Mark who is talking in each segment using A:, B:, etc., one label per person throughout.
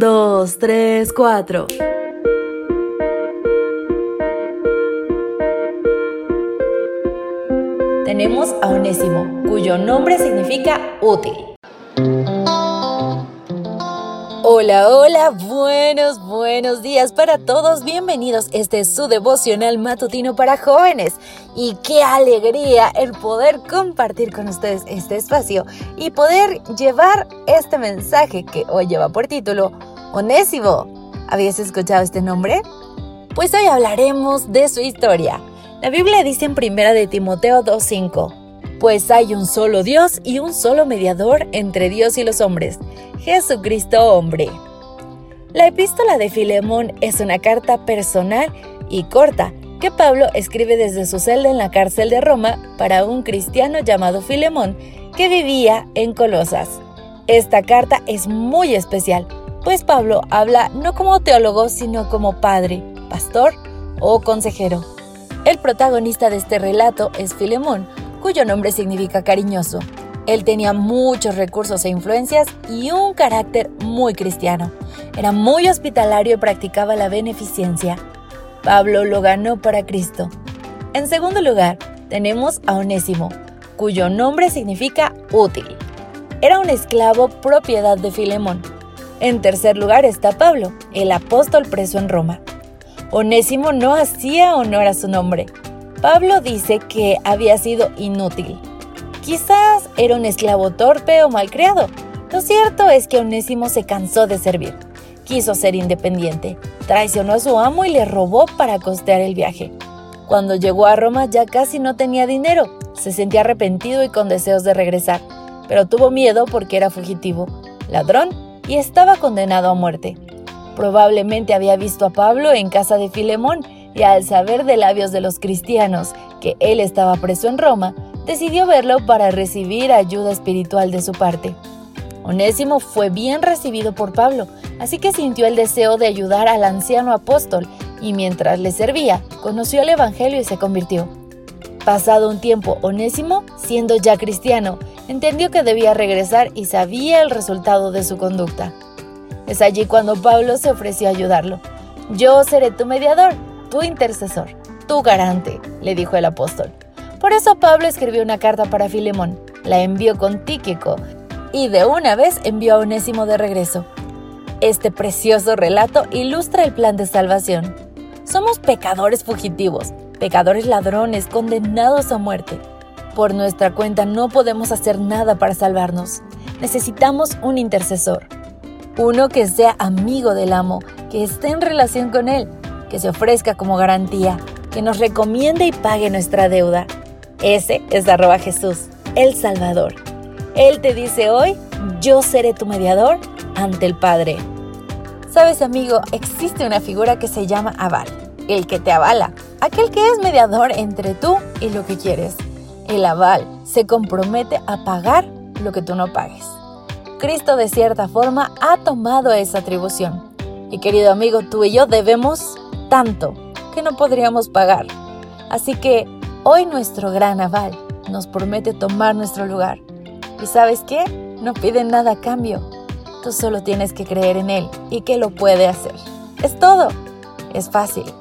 A: dos, tres, cuatro.
B: Tenemos a Onésimo, cuyo nombre significa útil. Hola, hola, buenos, buenos días para todos. Bienvenidos. Este es su devocional matutino para jóvenes. Y qué alegría el poder compartir con ustedes este espacio y poder llevar este mensaje que hoy lleva por título Onésimo. ¿Habías escuchado este nombre? Pues hoy hablaremos de su historia. La Biblia dice en primera de Timoteo 2:5 pues hay un solo Dios y un solo mediador entre Dios y los hombres, Jesucristo hombre. La epístola de Filemón es una carta personal y corta que Pablo escribe desde su celda en la cárcel de Roma para un cristiano llamado Filemón que vivía en Colosas. Esta carta es muy especial, pues Pablo habla no como teólogo, sino como padre, pastor o consejero. El protagonista de este relato es Filemón, cuyo nombre significa cariñoso. Él tenía muchos recursos e influencias y un carácter muy cristiano. Era muy hospitalario y practicaba la beneficencia. Pablo lo ganó para Cristo. En segundo lugar, tenemos a Onésimo, cuyo nombre significa útil. Era un esclavo propiedad de Filemón. En tercer lugar está Pablo, el apóstol preso en Roma. Onésimo no hacía honor a su nombre, Pablo dice que había sido inútil. Quizás era un esclavo torpe o malcriado. Lo cierto es que Onésimo se cansó de servir. Quiso ser independiente, traicionó a su amo y le robó para costear el viaje. Cuando llegó a Roma ya casi no tenía dinero, se sentía arrepentido y con deseos de regresar, pero tuvo miedo porque era fugitivo, ladrón y estaba condenado a muerte. Probablemente había visto a Pablo en casa de Filemón y al saber de labios de los cristianos que él estaba preso en Roma, decidió verlo para recibir ayuda espiritual de su parte. Onésimo fue bien recibido por Pablo, así que sintió el deseo de ayudar al anciano apóstol y mientras le servía, conoció el Evangelio y se convirtió. Pasado un tiempo, Onésimo, siendo ya cristiano, entendió que debía regresar y sabía el resultado de su conducta. Es allí cuando Pablo se ofreció a ayudarlo. Yo seré tu mediador, tu intercesor, tu garante, le dijo el apóstol. Por eso Pablo escribió una carta para Filemón, la envió con Tíquico y de una vez envió a Onésimo de regreso. Este precioso relato ilustra el plan de salvación. Somos pecadores fugitivos, pecadores ladrones condenados a muerte. Por nuestra cuenta no podemos hacer nada para salvarnos. Necesitamos un intercesor. Uno que sea amigo del amo, que esté en relación con él que se ofrezca como garantía, que nos recomiende y pague nuestra deuda. Ese es arroba Jesús, el Salvador. Él te dice hoy, yo seré tu mediador ante el Padre. Sabes amigo, existe una figura que se llama aval, el que te avala, aquel que es mediador entre tú y lo que quieres. El aval se compromete a pagar lo que tú no pagues. Cristo de cierta forma ha tomado esa atribución. Y querido amigo, tú y yo debemos tanto que no podríamos pagar. Así que hoy nuestro gran aval nos promete tomar nuestro lugar. ¿Y sabes qué? No pide nada a cambio. Tú solo tienes que creer en Él y que lo puede hacer. Es todo. Es fácil,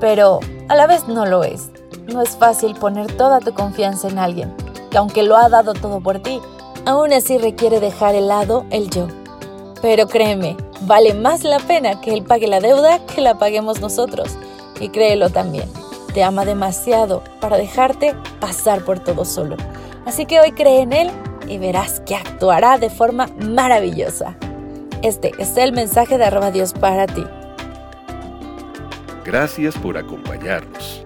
B: pero a la vez no lo es. No es fácil poner toda tu confianza en alguien, que aunque lo ha dado todo por ti, aún así requiere dejar el lado el yo. Pero créeme, vale más la pena que Él pague la deuda que la paguemos nosotros. Y créelo también, te ama demasiado para dejarte pasar por todo solo. Así que hoy cree en Él y verás que actuará de forma maravillosa. Este es el mensaje de arroba Dios para ti.
C: Gracias por acompañarnos.